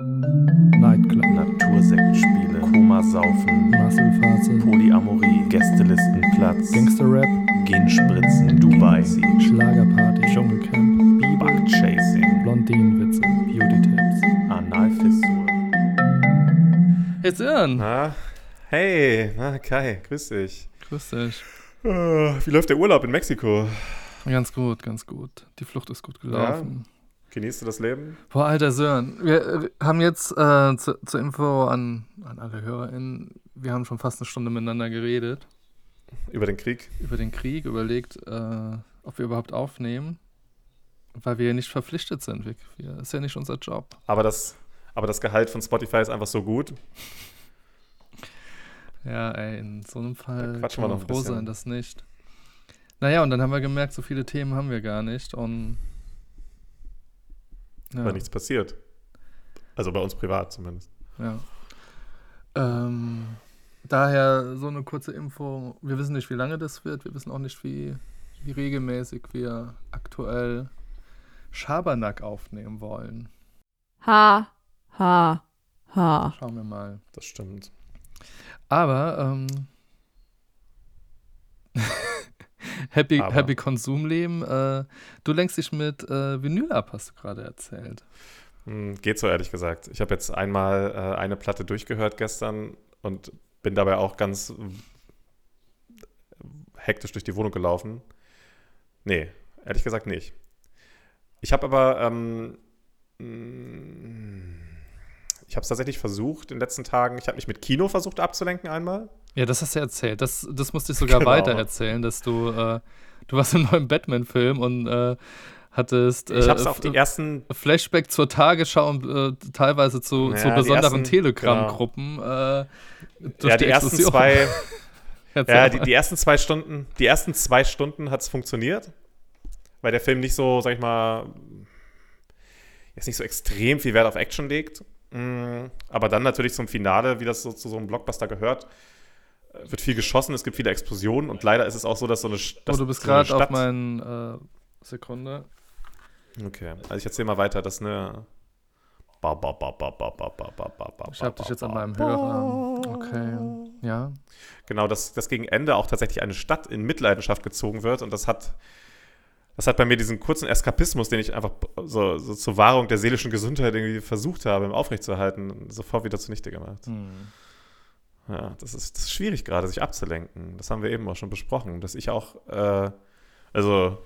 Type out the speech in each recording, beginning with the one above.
Nightclub, Natursektspiele, Komasaufen, Muskelphase, Polyamorie, Gästelistenplatz, Gangsterrap, Genspritzen, Dubai, Schlagerparty, Dschungelcamp, Biber, Buckchasing, Blondinenwitze, Beauty-Tipps. Analfissur. Hey Sören, Na, hey, na Kai, grüß dich. grüß dich. Äh, Wie läuft der Urlaub in Mexiko? Ganz gut, ganz gut. Die Flucht ist gut gelaufen. Genießt du das Leben? Boah, alter Sören, wir haben jetzt äh, zu, zur Info an, an alle HörerInnen, wir haben schon fast eine Stunde miteinander geredet Über den Krieg? über den Krieg, überlegt, äh, ob wir überhaupt aufnehmen, weil wir ja nicht verpflichtet sind. Wir, wir, ist ja nicht unser Job. Aber das, aber das Gehalt von Spotify ist einfach so gut. Ja, ey, in so einem Fall Da kann man froh bisschen. sein, dass nicht. Naja, und dann haben wir gemerkt, so viele Themen haben wir gar nicht und ja, Weil nichts passiert. Also bei uns privat zumindest. ja. Ähm, daher so eine kurze Info. Wir wissen nicht, wie lange das wird. Wir wissen auch nicht, wie, wie regelmäßig wir aktuell Schabernack aufnehmen wollen. Ha, ha, ha. Schauen wir mal. Das stimmt. Aber ähm, Happy, Aber. Happy Konsumleben. Äh, du lenkst dich mit äh, Vinyl ab, hast du gerade erzählt. Hm, Geht so, ehrlich gesagt. Ich habe jetzt einmal äh, eine Platte durchgehört gestern und bin dabei auch ganz hektisch durch die Wohnung gelaufen. Nee, ehrlich gesagt nicht. Ich habe aber, ähm, mh, ich habe es tatsächlich versucht in den letzten Tagen. Ich habe mich mit Kino versucht abzulenken einmal. Ja, das hast du erzählt. Das, das musste ich sogar Genau. weiter erzählen, dass du, äh, du warst im neuen Batman-Film und äh, hattest Ich äh, habe es auf F- die ersten Flashback zur Tagesschau und äh, teilweise zu, Ja, zu die besonderen ersten- genau. Telegram-Gruppen. Äh, ja, die, ersten Explosion. zwei, ja, die, die ersten zwei Stunden, die ersten zwei Stunden hat es funktioniert, weil der Film nicht so, sag ich mal, jetzt nicht so extrem viel Wert auf Action legt. Mm, Aber dann natürlich zum Finale, wie das so zu so einem Blockbuster gehört, äh, wird viel geschossen, es gibt viele Explosionen und leider ist es auch so, dass so eine, Stadt. oh, du bist so gerade auf meinen äh, Sekunde. Okay, also ich erzähle mal weiter, dass eine ich hab dich jetzt an meinem Hörer. Okay, ja. Genau, dass, dass gegen Ende auch tatsächlich eine Stadt in Mitleidenschaft gezogen wird und das hat, das hat bei mir diesen kurzen Eskapismus, den ich einfach so, so zur Wahrung der seelischen Gesundheit irgendwie versucht habe, aufrechtzuerhalten, sofort wieder zunichte gemacht. Mhm. Ja, das ist, das ist schwierig gerade, sich abzulenken. Das haben wir eben auch schon besprochen, dass ich auch, äh, also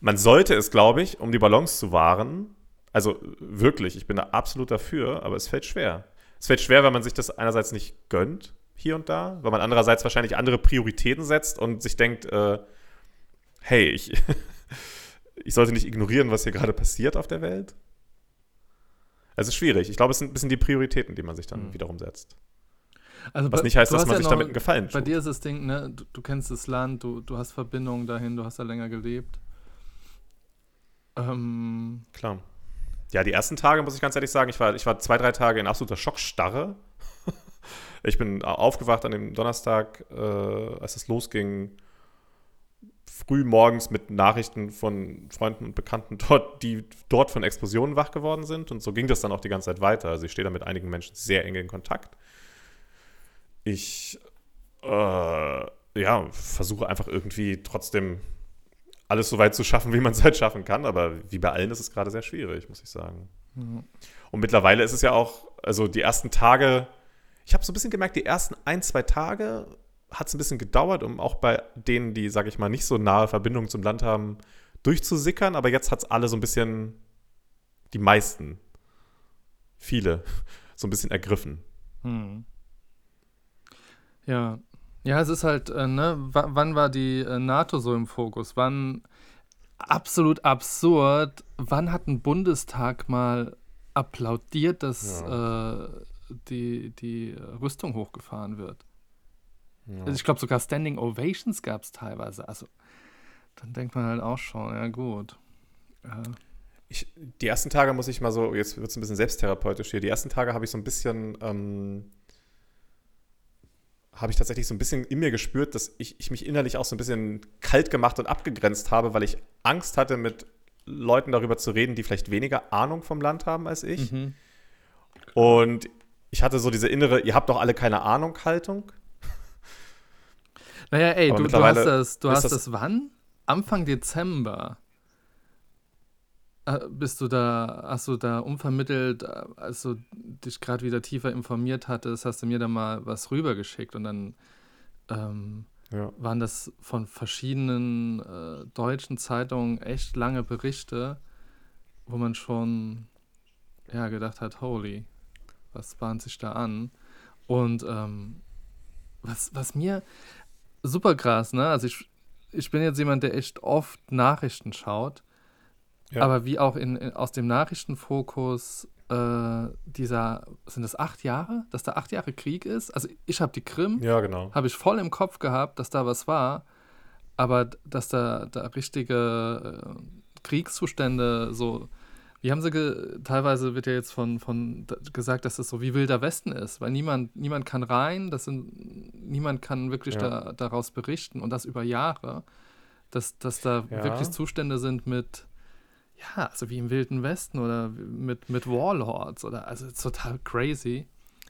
man sollte es, glaube ich, um die Balance zu wahren, also wirklich, ich bin da absolut dafür, aber es fällt schwer. Es fällt schwer, weil man sich das einerseits nicht gönnt, hier und da, weil man andererseits wahrscheinlich andere Prioritäten setzt und sich denkt, äh, hey, ich, ich sollte nicht ignorieren, was hier gerade passiert auf der Welt. Also es ist schwierig. Ich glaube, es sind ein bisschen die Prioritäten, die man sich dann Hm. wiederum setzt. Also Was bei- nicht heißt, dass man ja sich damit einen Gefallen Bei tut. dir ist das Ding, ne, du, du kennst das Land, du, du hast Verbindungen dahin, du hast da länger gelebt. Ähm, Klar. Ja, die ersten Tage, muss ich ganz ehrlich sagen, ich war, ich war zwei, drei Tage in absoluter Schockstarre. ich bin aufgewacht an dem Donnerstag, äh, als es losging, früh morgens mit Nachrichten von Freunden und Bekannten dort, die dort von Explosionen wach geworden sind. Und so ging das dann auch die ganze Zeit weiter. Also ich stehe da mit einigen Menschen sehr eng in Kontakt. Ich äh, ja, versuche einfach irgendwie trotzdem alles so weit zu schaffen, wie man es halt schaffen kann. Aber wie bei allen ist es gerade sehr schwierig, muss ich sagen. ja. Und mittlerweile ist es ja auch, also die ersten Tage, ich habe so ein bisschen gemerkt, die ersten ein, zwei Tage hat es ein bisschen gedauert, um auch bei denen, die, sage ich mal, nicht so nahe Verbindungen zum Land haben, durchzusickern. Aber jetzt hat es alle so ein bisschen, die meisten, viele, so ein bisschen ergriffen. Hm. Ja. Ja, es ist halt, äh, ne, w wann war die äh, NATO so im Fokus? Wann, absolut absurd, wann hat ein Bundestag mal applaudiert, dass äh, die, die Rüstung hochgefahren wird? Also ich glaube, sogar Standing Ovations gab es teilweise. Also, dann denkt man halt auch schon, ja gut. Äh, Ich, die ersten Tage muss ich mal so, jetzt wird es ein bisschen selbsttherapeutisch hier, die ersten Tage habe ich so ein bisschen, ähm, habe ich tatsächlich so ein bisschen in mir gespürt, dass ich, ich mich innerlich auch so ein bisschen kalt gemacht und abgegrenzt habe, weil ich Angst hatte, mit Leuten darüber zu reden, die vielleicht weniger Ahnung vom Land haben als ich. Mhm. Und ich hatte so diese innere, ihr habt doch alle keine Ahnung Haltung. Naja, ey, du, du hast das, du hast das- das wann? Anfang Dezember. Äh, Bist du da, hast du da unvermittelt, äh, als du dich gerade wieder tiefer informiert hattest, hast du mir da mal was rübergeschickt und dann ähm, Ja. waren das von verschiedenen äh, deutschen Zeitungen echt lange Berichte, wo man schon ja, gedacht hat, holy, was bahnt sich da an? Und ähm, was, was mir super krass, ne? Also ich, ich bin jetzt jemand, der echt oft Nachrichten schaut, Ja. aber wie auch in, in, aus dem Nachrichtenfokus äh, dieser, sind das acht Jahre, dass da acht Jahre Krieg ist? Also ich habe die Krim, Ja, genau. habe ich voll im Kopf gehabt, dass da was war, aber dass da, da richtige äh, Kriegszustände so, wie haben sie ge teilweise wird ja jetzt von, von gesagt, dass es so wie wilder Westen ist, weil niemand, niemand kann rein, das sind, niemand kann wirklich Ja. da, daraus berichten und das über Jahre, dass, dass da Ja. wirklich Zustände sind mit, ja, also wie im Wilden Westen oder mit, mit Warlords oder also total crazy.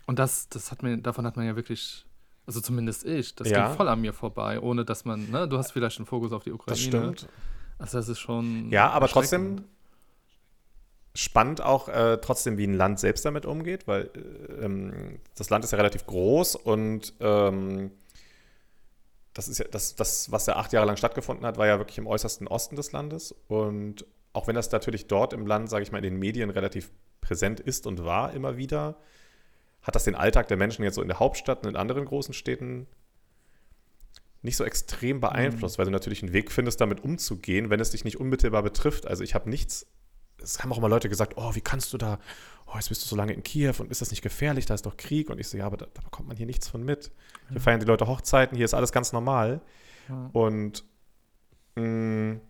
Und das, das hat mir, davon hat man ja wirklich, also zumindest ich, das Ja. ging voll an mir vorbei, ohne dass man, ne, du hast vielleicht einen Fokus auf die Ukraine. Das stimmt. Also das ist schon. Ja, aber trotzdem spannend auch äh, trotzdem, wie ein Land selbst damit umgeht, weil äh, ähm, das Land ist ja relativ groß und ähm, das ist ja das, das, was ja acht Jahre lang stattgefunden hat, war ja wirklich im äußersten Osten des Landes. Und auch wenn das natürlich dort im Land, sage ich mal, in den Medien relativ präsent ist und war immer wieder, hat das den Alltag der Menschen jetzt so in der Hauptstadt und in anderen großen Städten nicht so extrem beeinflusst, weil du natürlich einen Weg findest, damit umzugehen, wenn es dich nicht unmittelbar betrifft. Also ich habe nichts, es haben auch immer Leute gesagt, oh, wie kannst du da, oh, jetzt bist du so lange in Kiew und ist das nicht gefährlich, da ist doch Krieg. Und ich so, ja, aber da, da bekommt man hier nichts von mit. Hier feiern die Leute Hochzeiten, hier ist alles ganz normal. Ja. Und mh,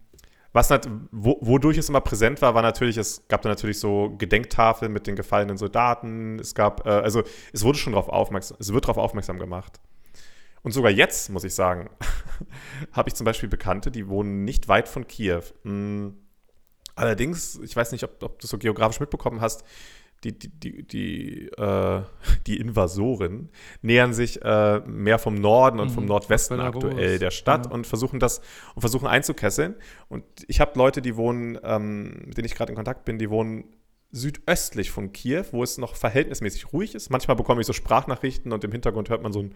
was nat wo, wodurch es immer präsent war, war natürlich, es gab da natürlich so Gedenktafeln mit den gefallenen Soldaten. Es gab, äh, also es wurde schon darauf aufmerksam, es wird darauf aufmerksam gemacht. Und sogar jetzt, muss ich sagen, habe ich zum Beispiel Bekannte, die wohnen nicht weit von Kiew. Mm, Allerdings, ich weiß nicht, ob, ob du so geografisch mitbekommen hast, die, die, die, die, äh, die Invasoren nähern sich äh, mehr vom Norden und vom Mhm, Nordwesten Belarus, aktuell der Stadt ja. und versuchen das und versuchen einzukesseln. Und ich habe Leute, die wohnen, ähm, mit denen ich gerade in Kontakt bin, die wohnen südöstlich von Kiew, wo es noch verhältnismäßig ruhig ist. Manchmal bekomme ich so Sprachnachrichten und im Hintergrund hört man so ein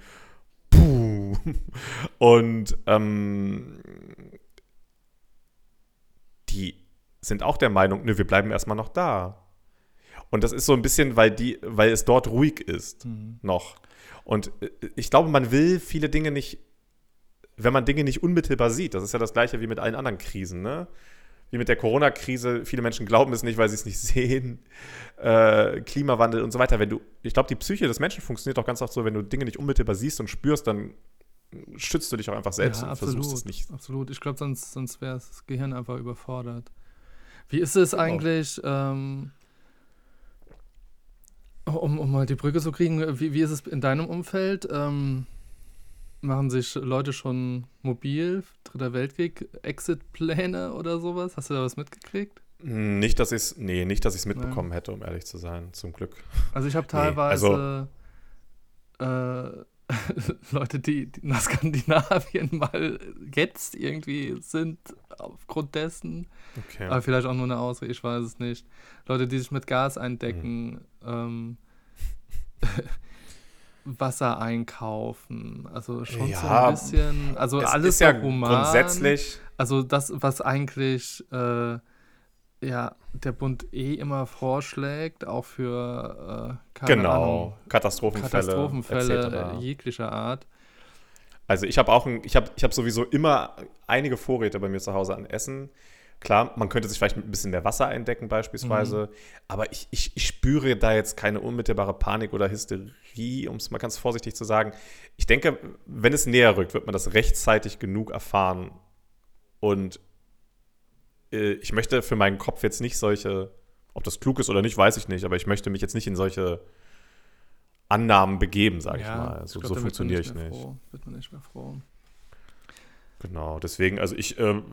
Puh. Und ähm, die sind auch der Meinung, nö, wir bleiben erstmal noch da. Und das ist so ein bisschen, weil die, weil es dort ruhig ist Mhm. noch. Und äh, ich glaube, man will viele Dinge nicht, wenn man Dinge nicht unmittelbar sieht. Das ist ja das gleiche wie mit allen anderen Krisen, ne? Wie mit der Corona-Krise. Viele Menschen glauben es nicht, weil sie es nicht sehen. Äh, Klimawandel und so weiter. Wenn du, ich glaube, die Psyche des Menschen funktioniert auch ganz oft so, wenn du Dinge nicht unmittelbar siehst und spürst, dann schützt du dich auch einfach selbst ja, und absolut, versuchst es nicht. Absolut. Ich glaube, sonst, sonst wäre das Gehirn einfach überfordert. Wie ist es Genau. eigentlich, ähm, um, um mal die Brücke zu kriegen, wie, wie ist es in deinem Umfeld? Ähm, machen sich Leute schon mobil, Dritter Weltkrieg, Exit-Pläne oder sowas? Hast du da was mitgekriegt? Nicht, dass ich es, nee, nicht, dass ich es mitbekommen hätte, um ehrlich zu sein, zum Glück. Also ich habe Nee, also- teilweise äh, Leute, die, die nach Skandinavien mal jetzt irgendwie sind, aufgrund dessen, Okay. aber vielleicht auch nur eine Ausrede, ich weiß es nicht. Leute, die sich mit Gas eindecken, Mhm. ähm, Wasser einkaufen, also schon so Ja, ein bisschen, also es alles ist ja human. grundsätzlich, Also das, was eigentlich äh, ja, der Bund eh immer vorschlägt, auch für äh, genau, Ahnung, Katastrophenfälle, Katastrophenfälle jeglicher Art. Also ich habe auch ein, ich habe ich hab sowieso immer einige Vorräte bei mir zu Hause an Essen. Klar, man könnte sich vielleicht mit ein bisschen mehr Wasser eindecken beispielsweise, Mhm. aber ich, ich, ich spüre da jetzt keine unmittelbare Panik oder Hysterie, um es mal ganz vorsichtig zu sagen. Ich denke, wenn es näher rückt, wird man das rechtzeitig genug erfahren. Und ich möchte für meinen Kopf jetzt nicht solche, ob das klug ist oder nicht, weiß ich nicht, aber ich möchte mich jetzt nicht in solche Annahmen begeben, sage ich mal. So, glaub, so funktioniere ich nicht. Froh, wird man nicht mehr froh. Genau, deswegen, also ich, ähm,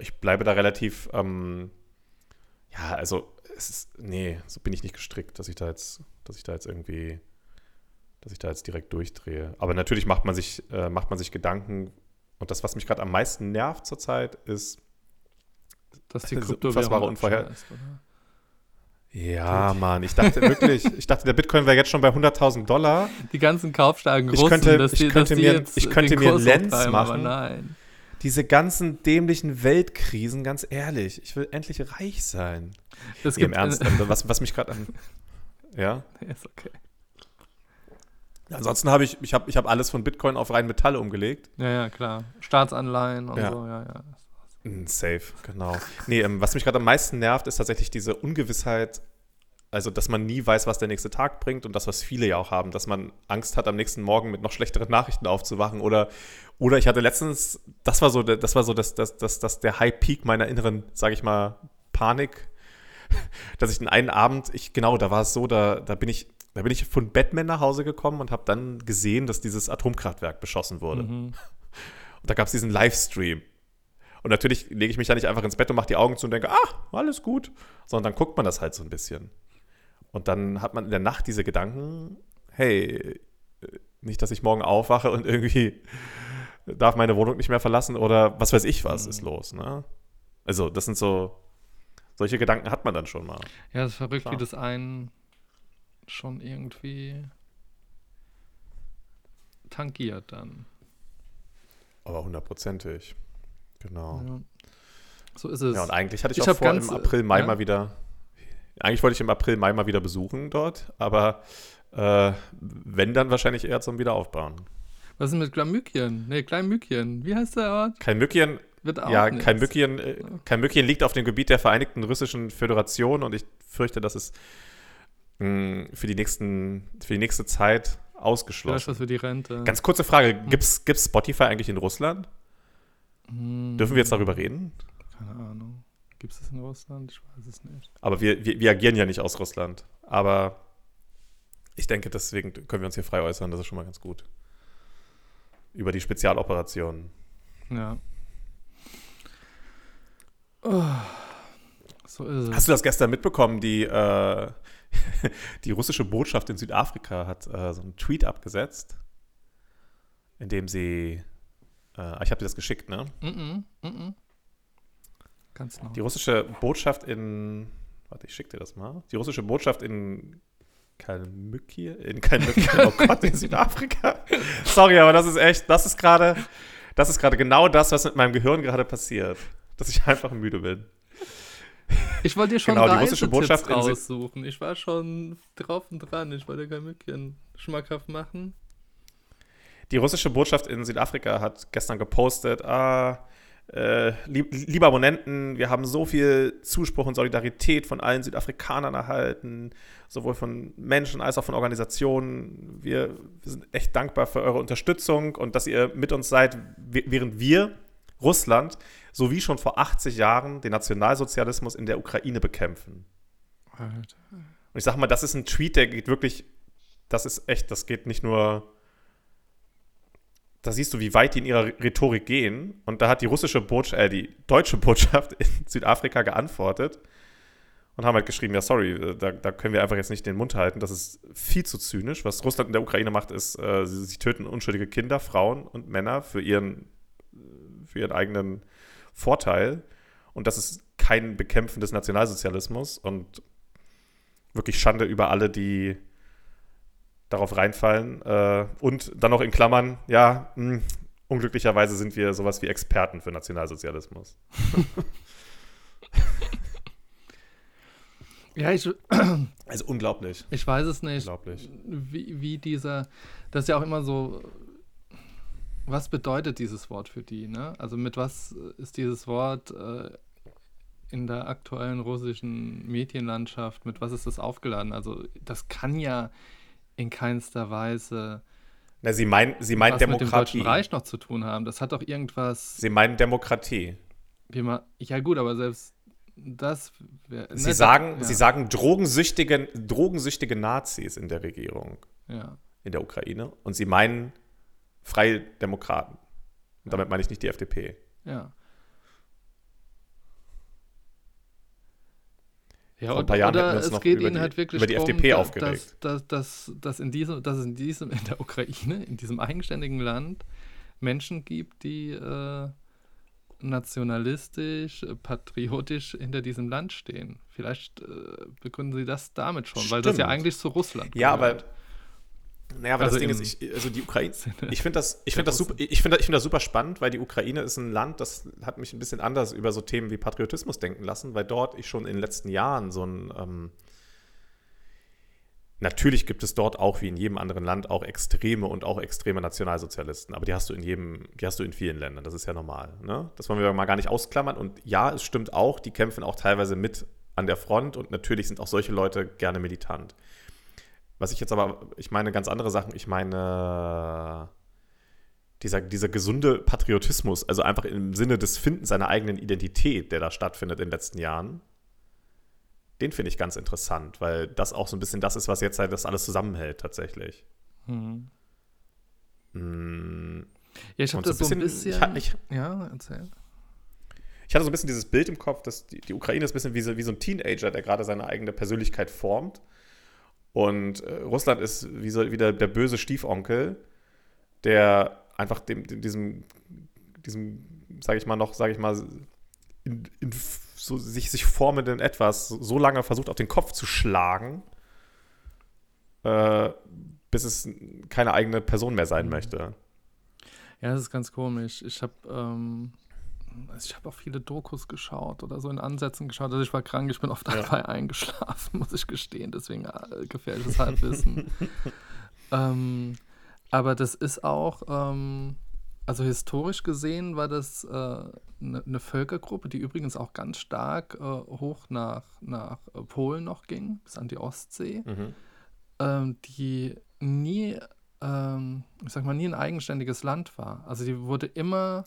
ich bleibe da relativ ähm, Ja, also, es ist, nee, so bin ich nicht gestrickt, dass ich da jetzt, dass ich da jetzt irgendwie, dass ich da jetzt direkt durchdrehe. Aber natürlich macht man sich, äh, macht man sich Gedanken. Und das, was mich gerade am meisten nervt zurzeit, ist, Dass die Also, Kryptowährung Unvorher- abschmeißt, oder? ja, Mann, ich dachte wirklich, ich dachte, der Bitcoin wäre jetzt schon bei 100.000 Dollar. Die ganzen kaufstarken Ich Russen, könnte- dass ich könnte dass die mir- ich könnte den mir Kurs Lens hochtreiben, aber machen. Diese ganzen dämlichen Weltkrisen, ganz ehrlich, ich will endlich reich sein. Das Nee, Im gibt Ernst, ähm, was, was mich gerade an. Ja. Nee, ist okay. Ansonsten habe ich, ich habe ich hab alles von Bitcoin auf rein Metalle umgelegt. Ja, ja, klar. Staatsanleihen und Ja. so, ja, ja. Mm, Safe, genau. Nee, ähm, was mich gerade am meisten nervt, ist tatsächlich diese Ungewissheit, also dass man nie weiß, was der nächste Tag bringt und das, was viele ja auch haben, dass man Angst hat, am nächsten Morgen mit noch schlechteren Nachrichten aufzuwachen oder, oder ich hatte letztens, das war so, das war so das, das, das, das der High Peak meiner inneren, sage ich mal, Panik, dass ich den einen Abend, ich, genau, da war es so, da, da bin ich, da bin ich von Batman nach Hause gekommen und habe dann gesehen, dass dieses Atomkraftwerk beschossen wurde. Mhm. Und da gab es diesen Livestream. Und natürlich lege ich mich da nicht einfach ins Bett und mache die Augen zu und denke, ah, alles gut. Sondern dann guckt man das halt so ein bisschen. Und dann hat man in der Nacht diese Gedanken, hey, äh, nicht, dass ich morgen aufwache und irgendwie darf meine Wohnung nicht mehr verlassen oder was weiß ich was ist los. Ne? Also das sind so, solche Gedanken hat man dann schon mal. Ja, es ist verrückt, Klar. wie das einen schon irgendwie tangiert dann. Aber hundertprozentig. Genau. Ja. So ist es. Ja, und eigentlich hatte ich, Ich auch vor, ganz, im April, Mai ja. mal wieder. Eigentlich wollte ich im April, Mai mal wieder besuchen dort, aber äh, wenn, dann wahrscheinlich eher zum Wiederaufbauen. Was ist mit Glamükien? Nee, Kleinmükien. Wie heißt der Ort? Kein Mückchen, Wird auch ja, Mückchen, äh, liegt auf dem Gebiet der Vereinigten Russischen Föderation und ich fürchte, das ist mh, für, die nächsten, für die nächste Zeit Vielleicht ausgeschlossen. was für die Rente. Ganz kurze Frage: Gibt's, gibt's Spotify eigentlich in Russland? Hm, Dürfen wir jetzt darüber reden? Keine Ahnung. Gibt es das in Russland? Ich weiß es nicht. Aber wir, wir, wir agieren ja nicht aus Russland. Aber ich denke, deswegen können wir uns hier frei äußern. Das ist schon mal ganz gut. Über die Spezialoperationen. Ja. Oh, so ist es. Hast du das gestern mitbekommen? Die, äh, die russische Botschaft in Südafrika hat äh, so einen Tweet abgesetzt, in dem sie. Äh, ich habe dir das geschickt, ne? Mm -mm, mm Ganz genau. Die russische Botschaft in. Warte, ich schicke dir das mal. Die russische Botschaft in Kalmykia? In Kalmykia, oh Gott, in Südafrika. Sorry, aber das ist echt, das ist gerade, das ist gerade genau das, was mit meinem Gehirn gerade passiert. Dass ich einfach müde bin. Ich wollte dir schon Genau, die russische Botschaft raussuchen. Ich war schon drauf und dran. Ich wollte kein Mückchen schmackhaft machen. Die russische Botschaft in Südafrika hat gestern gepostet, ah, äh, lieb, liebe Abonnenten, wir haben so viel Zuspruch und Solidarität von allen Südafrikanern erhalten, sowohl von Menschen als auch von Organisationen. Wir, wir sind echt dankbar für eure Unterstützung und dass ihr mit uns seid, während wir, Russland, sowie schon vor 80 Jahren den Nationalsozialismus in der Ukraine bekämpfen. Alter. Und ich sag mal, das ist ein Tweet, der geht wirklich, das ist echt, das geht nicht nur, da siehst du, wie weit die in ihrer Rhetorik gehen. Und da hat die russische Botschaft, äh, die deutsche Botschaft in Südafrika geantwortet und haben halt geschrieben, ja, sorry, äh, da, da können wir einfach jetzt nicht den Mund halten. Das ist viel zu zynisch. Was Russland in der Ukraine macht, ist, äh, sie, sie töten unschuldige Kinder, Frauen und Männer für ihren, für ihren eigenen Vorteil. Und das ist kein Bekämpfen des Nationalsozialismus und wirklich Schande über alle, die darauf reinfallen. Äh, und dann noch in Klammern, ja, mh, unglücklicherweise sind wir sowas wie Experten für Nationalsozialismus. Ja, ich, Also unglaublich. ich weiß es nicht, Unglaublich. wie, wie dieser, das ist ja auch immer so, was bedeutet dieses Wort für die, ne? Also mit was ist dieses Wort äh, in der aktuellen russischen Medienlandschaft, mit was ist das aufgeladen? Also das kann ja in keinster Weise Na, sie meinen sie meinen was mit dem Demokratie. Deutschen Reich noch zu tun haben. Das hat doch irgendwas, Sie meinen Demokratie. wie man, ja gut, aber selbst das wär, Sie ne, sagen, ja, sie sagen drogensüchtige, drogensüchtige Nazis in der Regierung ja. in der Ukraine und sie meinen freie Demokraten. Und damit meine ich nicht die FDP. Ja. Ja, und, oder es noch geht über ihnen die- halt wirklich über die drum, FDP aufgeregt. Dass, dass, dass, dass, in diesem, dass es in diesem, in der Ukraine, in diesem eigenständigen Land Menschen gibt, die äh, nationalistisch, patriotisch hinter diesem Land stehen. Vielleicht äh, begründen sie das damit schon, weil das ja Stimmt. eigentlich zu Russland Ja, aber gehört. Naja, aber Also das Ding ist, ich, also die Ukraine, ich finde das, ich finde das super, ich finde, ich finde das super spannend, weil die Ukraine ist ein Land, das hat mich ein bisschen anders über so Themen wie Patriotismus denken lassen, weil dort ich schon in den letzten Jahren so ein, ähm, natürlich gibt es dort auch wie in jedem anderen Land auch extreme und auch extreme Nationalsozialisten, aber die hast du in jedem, die hast du in vielen Ländern, das ist ja normal, ne? Das wollen wir mal gar nicht ausklammern und ja, es stimmt auch, die kämpfen auch teilweise mit an der Front und natürlich sind auch solche Leute gerne militant. Was ich jetzt aber, ich meine ganz andere Sachen. Ich meine dieser, dieser gesunde Patriotismus, also einfach im Sinne des Findens seiner eigenen Identität, der da stattfindet in den letzten Jahren, den finde ich ganz interessant, weil das auch so ein bisschen das ist, was jetzt halt das alles zusammenhält tatsächlich. Hm. Mm, Ja, ich habe das so ein bisschen. ich, ha- ich, ja, erzähl. ich hatte so ein bisschen dieses Bild im Kopf, dass die, die Ukraine ist ein bisschen wie so, wie so ein Teenager, der gerade seine eigene Persönlichkeit formt. Und äh, Russland ist wie, so, wie der, böse Stiefonkel, der einfach dem, dem, diesem, diesem, sage ich mal noch, sage ich mal, in, in so sich, sich formenden Etwas so lange versucht, auf den Kopf zu schlagen, äh, bis es keine eigene Person mehr sein möchte. Ja, das ist ganz komisch. Ich habe ähm, also ich habe auch viele Dokus geschaut oder so in Ansätzen geschaut. Also ich war krank, ich bin oft Ja. dabei eingeschlafen, muss ich gestehen. Deswegen äh, gefährliches Halbwissen. ähm, aber das ist auch, ähm, also historisch gesehen war das eine ne ne Völkergruppe, die übrigens auch ganz stark äh, hoch nach, nach äh, Polen noch ging, bis an die Ostsee Mhm. ähm, die nie, ähm, ich sag mal, nie ein eigenständiges Land war. Also die wurde immer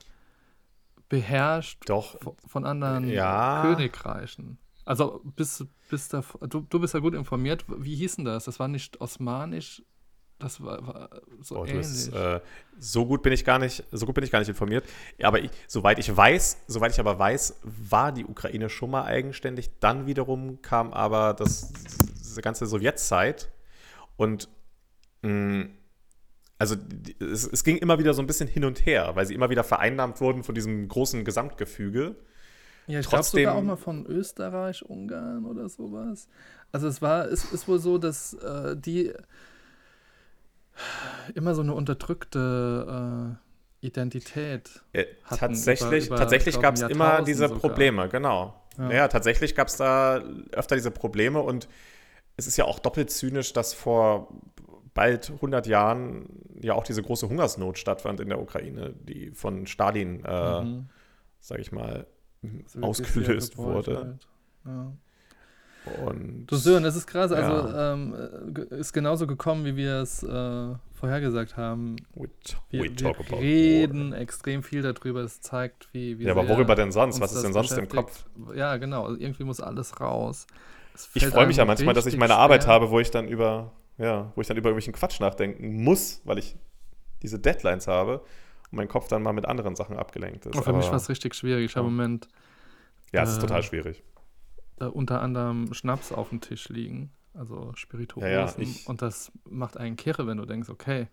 beherrscht Doch, vo- von anderen Ja. Königreichen. Also bis, bis da, du, du bist ja gut informiert. Wie hieß denn das? Das war nicht osmanisch, das war, war so Oh, ähnlich. bist, äh, so gut bin ich gar nicht, so gut bin ich gar nicht informiert. Ja, aber ich, soweit ich weiß, soweit ich aber weiß, war die Ukraine schon mal eigenständig. Dann wiederum kam aber das, diese ganze Sowjetzeit und mh, also es, es ging immer wieder so ein bisschen hin und her, weil sie immer wieder vereinnahmt wurden von diesem großen Gesamtgefüge. Ja, ich glaube sogar auch mal von Österreich, Ungarn oder sowas. Also es war, es ist wohl so, dass äh, die immer so eine unterdrückte äh, Identität. Äh, hatten tatsächlich über- über, tatsächlich gab es immer diese sogar. Probleme, genau. Ja. Ja, tatsächlich gab es da öfter diese Probleme und es ist ja auch doppelt zynisch, dass vor bald 100 Jahren ja auch diese große Hungersnot stattfand in der Ukraine, die von Stalin, äh, Mhm. sag ich mal, Das wird ausgelöst wurde. gebeutelt. Ja. Und Du Sören, es ist krass, also Ja. ähm, äh, ist genauso gekommen, wie wir es äh, vorhergesagt haben. we, Wir, we wir reden war. extrem viel darüber, es zeigt, wie, wie Ja, aber worüber denn sonst? Was ist das denn sonst im. Kopf? Ja, genau, also irgendwie muss alles raus. Ich freue mich ja manchmal, dass ich meine Arbeit schwer. habe, wo ich dann über, ja, wo ich dann über irgendwelchen Quatsch nachdenken muss, weil ich diese Deadlines habe und mein Kopf dann mal mit anderen Sachen abgelenkt ist. Oh, für mich Aber- war es richtig schwierig. Ich habe im Moment Ja, es ist äh, total schwierig. äh, unter anderem Schnaps auf dem Tisch liegen, also Spirituosen. Ja, ja, ich- und das macht einen Kirre, wenn du denkst, okay,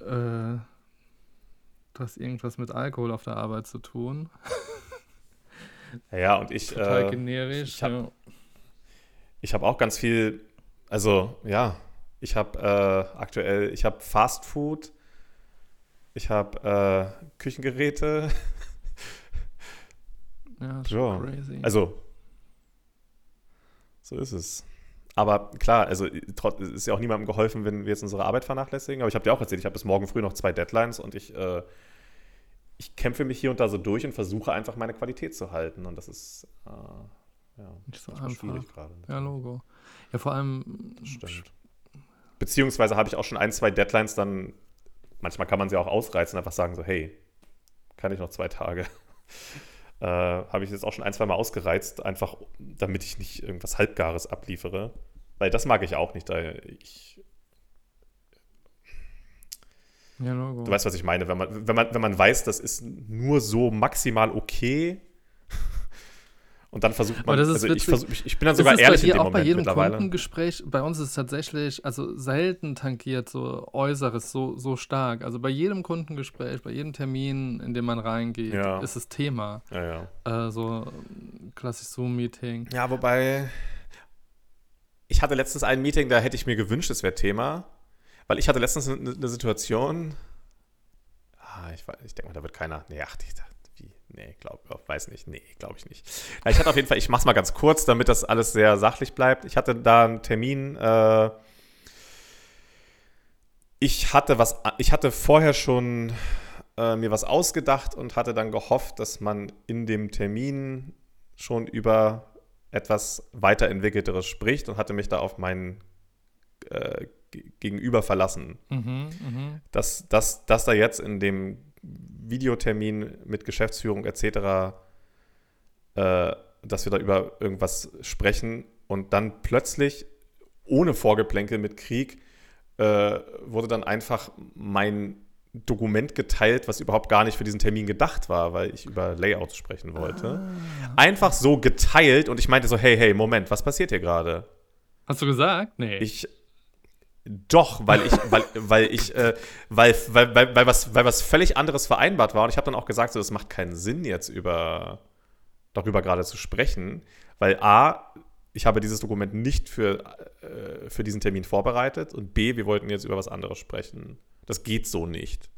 äh, du hast irgendwas mit Alkohol auf der Arbeit zu tun. Ja, und ich, Total äh, generisch. ich hab- ja. ich habe auch ganz viel, also ja, ich habe äh, aktuell, ich habe Fast Food, ich habe äh, Küchengeräte, ja, ist ja, crazy. also so ist es. Aber klar, also ist ja auch niemandem geholfen, wenn wir jetzt unsere Arbeit vernachlässigen. Aber ich habe dir auch erzählt, ich habe bis morgen früh noch zwei Deadlines und ich, äh, ich kämpfe mich hier und da so durch und versuche einfach meine Qualität zu halten. Und das ist äh, ja, Nicht so einfach. schwierig gerade. Ja, Logo. Ja, vor allem. Das stimmt. Beziehungsweise habe ich auch schon ein, zwei Deadlines dann, manchmal kann man sie auch ausreizen, einfach sagen so, hey, kann ich noch zwei Tage? äh, habe ich jetzt auch schon ein, zwei Mal ausgereizt, einfach damit ich nicht irgendwas Halbgares abliefere. Weil das mag ich auch nicht. Da ich, Ja, Logo. du weißt, was ich meine. Wenn man, wenn, man, wenn man weiß, das ist nur so maximal okay Und dann versucht man, das ist also ich, versuch, ich, ich bin dann sogar ist ehrlich bei in dem auch Moment bei jedem mittlerweile. Kundengespräch. Bei uns ist es tatsächlich, also selten tangiert so Äußeres so, so stark. Also bei jedem Kundengespräch, bei jedem Termin, in dem man reingeht, Ja. ist es Thema. Ja, ja. Äh, so ähm, klassisch Zoom-Meeting. Ja, wobei ich hatte letztens ein Meeting, da hätte ich mir gewünscht, es wäre Thema, weil ich hatte letztens eine, eine Situation. Ah, ich, weiß- ich denke mal, da wird keiner. Nee, ach, die? Nee, glaub, weiß nicht. Nee, glaube ich nicht. Ich hatte auf jeden Fall, ich mache es mal ganz kurz, damit das alles sehr sachlich bleibt. Ich hatte da einen Termin. Äh, ich hatte was, ich hatte vorher schon äh, mir was ausgedacht und hatte dann gehofft, dass man in dem Termin schon über etwas weiterentwickelteres spricht und hatte mich da auf meinen äh, Ge- Gegenüber verlassen. Mhm, mhm. Dass, dass, dass da jetzt in dem Videotermin mit Geschäftsführung etc., äh, dass wir da über irgendwas sprechen und dann plötzlich ohne Vorgeplänkel mit Krieg äh, wurde dann einfach mein Dokument geteilt, was überhaupt gar nicht für diesen Termin gedacht war, weil ich über Layouts sprechen wollte. Einfach so geteilt und ich meinte so, hey, hey, Moment, was passiert hier gerade? Hast du gesagt? Nee. Ich doch, weil ich, weil, weil ich, äh, weil, weil, weil, weil, was, weil was völlig anderes vereinbart war. Und ich habe dann auch gesagt, so, das macht keinen Sinn, jetzt über darüber gerade zu sprechen, weil A, ich habe dieses Dokument nicht für, äh, für diesen Termin vorbereitet und B, wir wollten jetzt über was anderes sprechen. Das geht so nicht.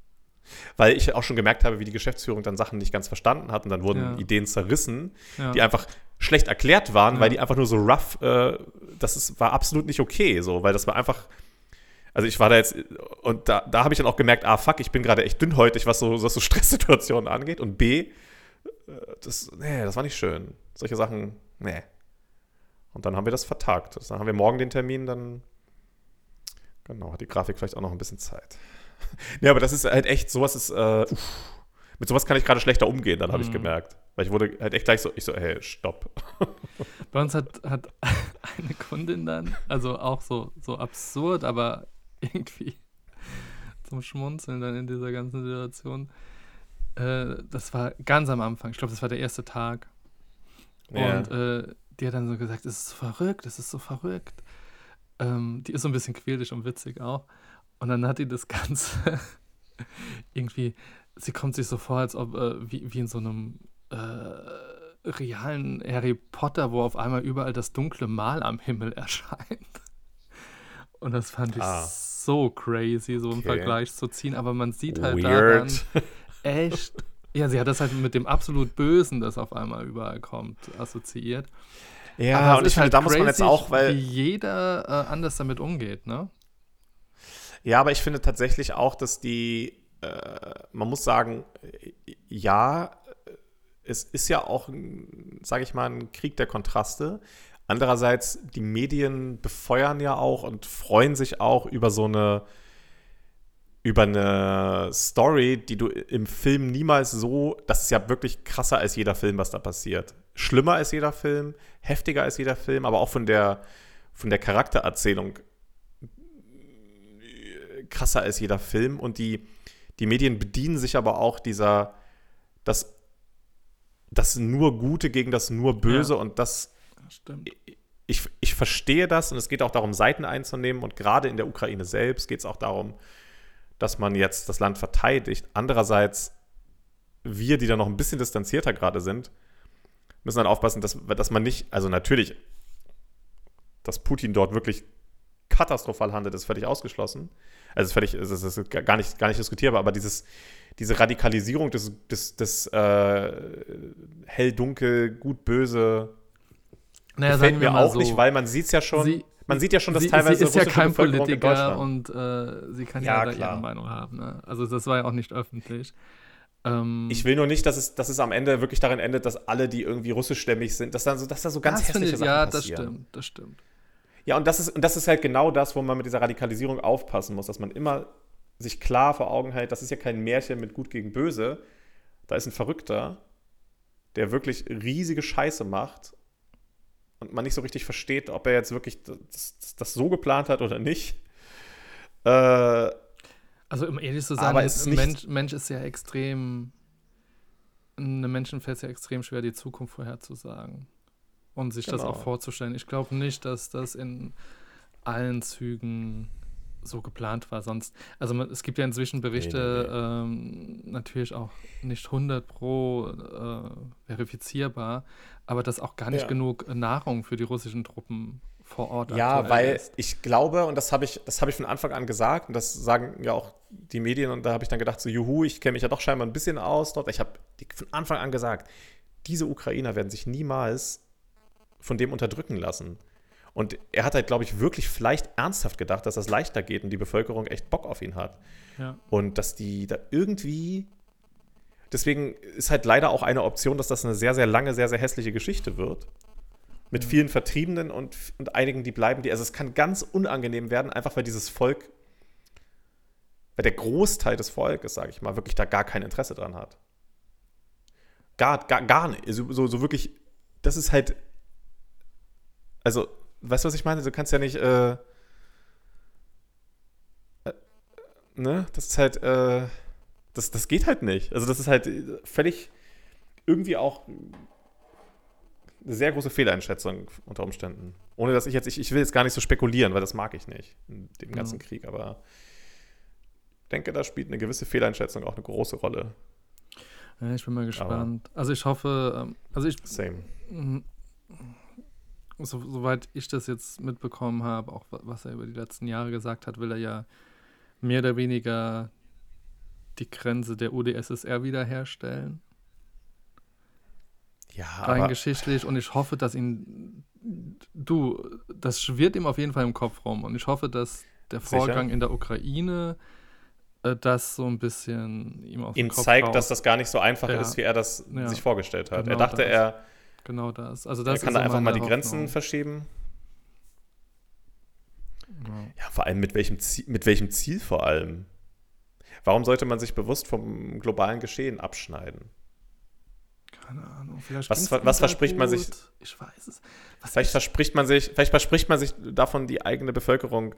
Weil ich auch schon gemerkt habe, wie die Geschäftsführung dann Sachen nicht ganz verstanden hat und dann wurden Ja. Ideen zerrissen, ja. die einfach schlecht erklärt waren, Ja. weil die einfach nur so rough, äh, das ist, war absolut nicht okay, so, weil das war einfach, also ich war da jetzt, und da, da habe ich dann auch gemerkt, ah fuck, ich bin gerade echt dünnhäutig, was so, was so Stresssituationen angeht und B, äh, das, nee, das war nicht schön. Solche Sachen, nee. Und dann haben wir das vertagt. Dann haben wir morgen den Termin, dann, genau, hat die Grafik vielleicht auch noch ein bisschen Zeit. ja, aber das ist halt echt, sowas ist, äh, uff, mit sowas kann ich gerade schlechter umgehen, dann habe ich Mhm. gemerkt. Weil ich wurde halt echt gleich so, ich so, hey, stopp. Bei uns hat, hat eine Kundin dann, also auch so, so absurd, aber irgendwie zum Schmunzeln dann in dieser ganzen Situation. Äh, das war ganz am Anfang, ich glaube, das war der erste Tag. Ja. Und äh, die hat dann so gesagt, es ist so verrückt, es ist so verrückt. Ähm, die ist so ein bisschen quälisch und witzig auch. Und dann hat die das Ganze irgendwie, sie kommt sich so vor, als ob, äh, wie, wie in so einem äh, realen Harry Potter, wo auf einmal überall das dunkle Mal am Himmel erscheint. Und das fand ich Ah. So crazy, so im Okay. Vergleich zu ziehen. Aber man sieht halt daran Weird. echt. Ja, sie hat das halt mit dem absolut Bösen, das auf einmal überall kommt, assoziiert. Ja, Aber und ich finde, halt da muss man jetzt auch, wie weil, jeder äh, anders damit umgeht, ne? ja, aber ich finde tatsächlich auch, dass die, äh, man muss sagen, ja, es ist ja auch, sage ich mal, ein Krieg der Kontraste. Andererseits, die Medien befeuern ja auch und freuen sich auch über so eine, über eine Story, die du im Film niemals so, das ist ja wirklich krasser als jeder Film, was da passiert. Schlimmer als jeder Film, heftiger als jeder Film, aber auch von der, von der Charaktererzählung äh, krasser als jeder Film. Und die, die Medien bedienen sich aber auch dieser, das, das nur Gute gegen das nur Böse Ja. und das Stimmt. ich, ich verstehe das und es geht auch darum, Seiten einzunehmen und gerade in der Ukraine selbst geht es auch darum, dass man jetzt das Land verteidigt. Andererseits, wir, die da noch ein bisschen distanzierter gerade sind, müssen dann aufpassen, dass, dass man nicht, also natürlich, dass Putin dort wirklich katastrophal handelt, ist völlig ausgeschlossen. Also ist völlig, ist, ist gar nicht, gar nicht diskutierbar, aber dieses, diese Radikalisierung des, des, des äh, hell-dunkel, gut-böse Naja, gefällt sagen wir mir auch so, nicht, weil man sieht es ja schon, sie- man sieht ja schon, dass sie, teilweise sie ist ja kein Bevölkerung Politiker und äh, sie kann Ja, ja, ihre Meinung haben. Ne? Also das war ja auch nicht öffentlich. Ähm, Ich will nur nicht, dass es, dass es am Ende wirklich darin endet, dass alle, die irgendwie russischstämmig sind, dass, dann so, dass da so ganz das hässliche ich, Sachen ja, das passieren. stimmt, das stimmt. Ja, und das, ist, und das ist halt genau das, wo man mit dieser Radikalisierung aufpassen muss, dass man immer sich klar vor Augen hält, das ist ja kein Märchen mit Gut gegen Böse. Da ist ein Verrückter, der wirklich riesige Scheiße macht und man nicht so richtig versteht, ob er jetzt wirklich das, das, das so geplant hat oder nicht. Äh, Also um ehrlich zu sein, ein Mensch, Mensch ist ja extrem, einem Menschen fällt es ja extrem schwer, die Zukunft vorherzusagen. und sich das Genau. auch vorzustellen. Ich glaube nicht, dass das in allen Zügen so geplant war. Sonst, also es gibt ja inzwischen Berichte, Ähm, natürlich auch nicht 100 pro äh, verifizierbar, aber dass auch gar nicht Ja. genug Nahrung für die russischen Truppen vor Ort Ja, weil ist. ich glaube, und das habe ich, das habe ich von Anfang an gesagt, und das sagen ja auch die Medien, und da habe ich dann gedacht, so, juhu, ich kenne mich ja doch scheinbar ein bisschen aus dort. Ich habe von Anfang an gesagt, diese Ukrainer werden sich niemals von dem unterdrücken lassen. Und er hat halt, glaube ich, wirklich vielleicht ernsthaft gedacht, dass das leichter geht und die Bevölkerung echt Bock auf ihn hat. Ja. Und dass die da irgendwie. Deswegen ist halt leider auch eine Option, dass das eine sehr, sehr lange, sehr, sehr hässliche Geschichte wird. Mit vielen Vertriebenen und, und einigen, die bleiben. Die, also es kann ganz unangenehm werden, einfach weil dieses Volk, weil der Großteil des Volkes, sage ich mal, wirklich da gar kein Interesse dran hat. Gar, gar, gar nicht. So, so, so wirklich, das ist halt. Also, weißt du, was ich meine? Du kannst ja nicht. Äh, äh, ne? Das ist halt. Äh, das, das geht halt nicht. Also, das ist halt völlig irgendwie auch eine sehr große Fehleinschätzung unter Umständen. Ohne dass ich jetzt, ich, ich will jetzt gar nicht so spekulieren, weil das mag ich nicht in dem ganzen Ja. Krieg, aber ich denke, da spielt eine gewisse Fehleinschätzung auch eine große Rolle. Ja, ich bin mal gespannt. also ich hoffe, ähm, also ich, Same. So, soweit ich das jetzt mitbekommen habe, auch wa- was er über die letzten Jahre gesagt hat, will er ja mehr oder weniger die Grenze der UdSSR wiederherstellen, Ja, rein geschichtlich. Und ich hoffe, dass ihn, du, das schwirrt ihm auf jeden Fall im Kopf rum. Und ich hoffe, dass der Sicher? Vorgang in der Ukraine äh, das so ein bisschen ihm auf ihm den Kopf zeigt, haut. dass das gar nicht so einfach Ja. ist, wie er das Ja. sich vorgestellt hat. Genau er dachte, er, Genau das. Also er das kann ist da einfach mal die Grenzen Hoffnung. verschieben. Ja. Ja, vor allem mit welchem, Ziel, mit welchem Ziel vor allem? Warum sollte man sich bewusst vom globalen Geschehen abschneiden? Keine Ahnung. Vielleicht Was was verspricht man sich-. Ich weiß es. Was Vielleicht ich, verspricht man sich, vielleicht verspricht man sich davon, die eigene Bevölkerung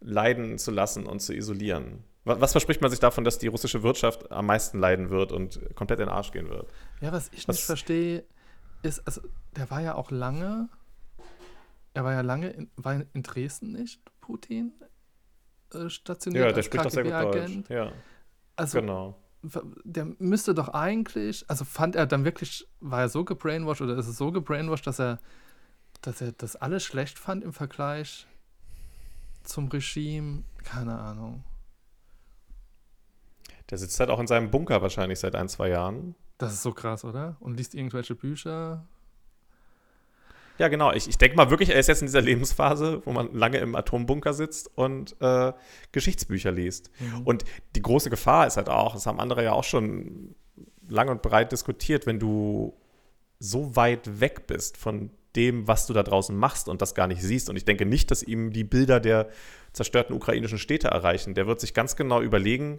leiden zu lassen und zu isolieren. Was, was verspricht man sich davon, dass die russische Wirtschaft am meisten leiden wird und komplett in den Arsch gehen wird? ja, was ich was- nicht verstehe, ist, also der war ja auch lange, er war ja lange, in, war in Dresden nicht, Putin, äh, stationiert Ja, der als spricht doch sehr gut Deutsch. Ja, Also genau. der müsste doch eigentlich, also fand er dann wirklich, war er so gebrainwashed oder ist es so gebrainwashed, dass er, dass er das alles schlecht fand im Vergleich zum Regime? Keine Ahnung. Der sitzt halt auch in seinem Bunker wahrscheinlich seit ein, zwei Jahren. Das ist so krass, oder? Und liest irgendwelche Bücher. Ja, genau. Ich, ich denke mal wirklich, er ist jetzt in dieser Lebensphase, wo man lange im Atombunker sitzt und äh, Geschichtsbücher liest. Mhm. Und die große Gefahr ist halt auch, das haben andere ja auch schon lang und breit diskutiert, wenn du so weit weg bist von dem, was du da draußen machst und das gar nicht siehst. Und ich denke nicht, dass ihm die Bilder der zerstörten ukrainischen Städte erreichen. Der wird sich ganz genau überlegen,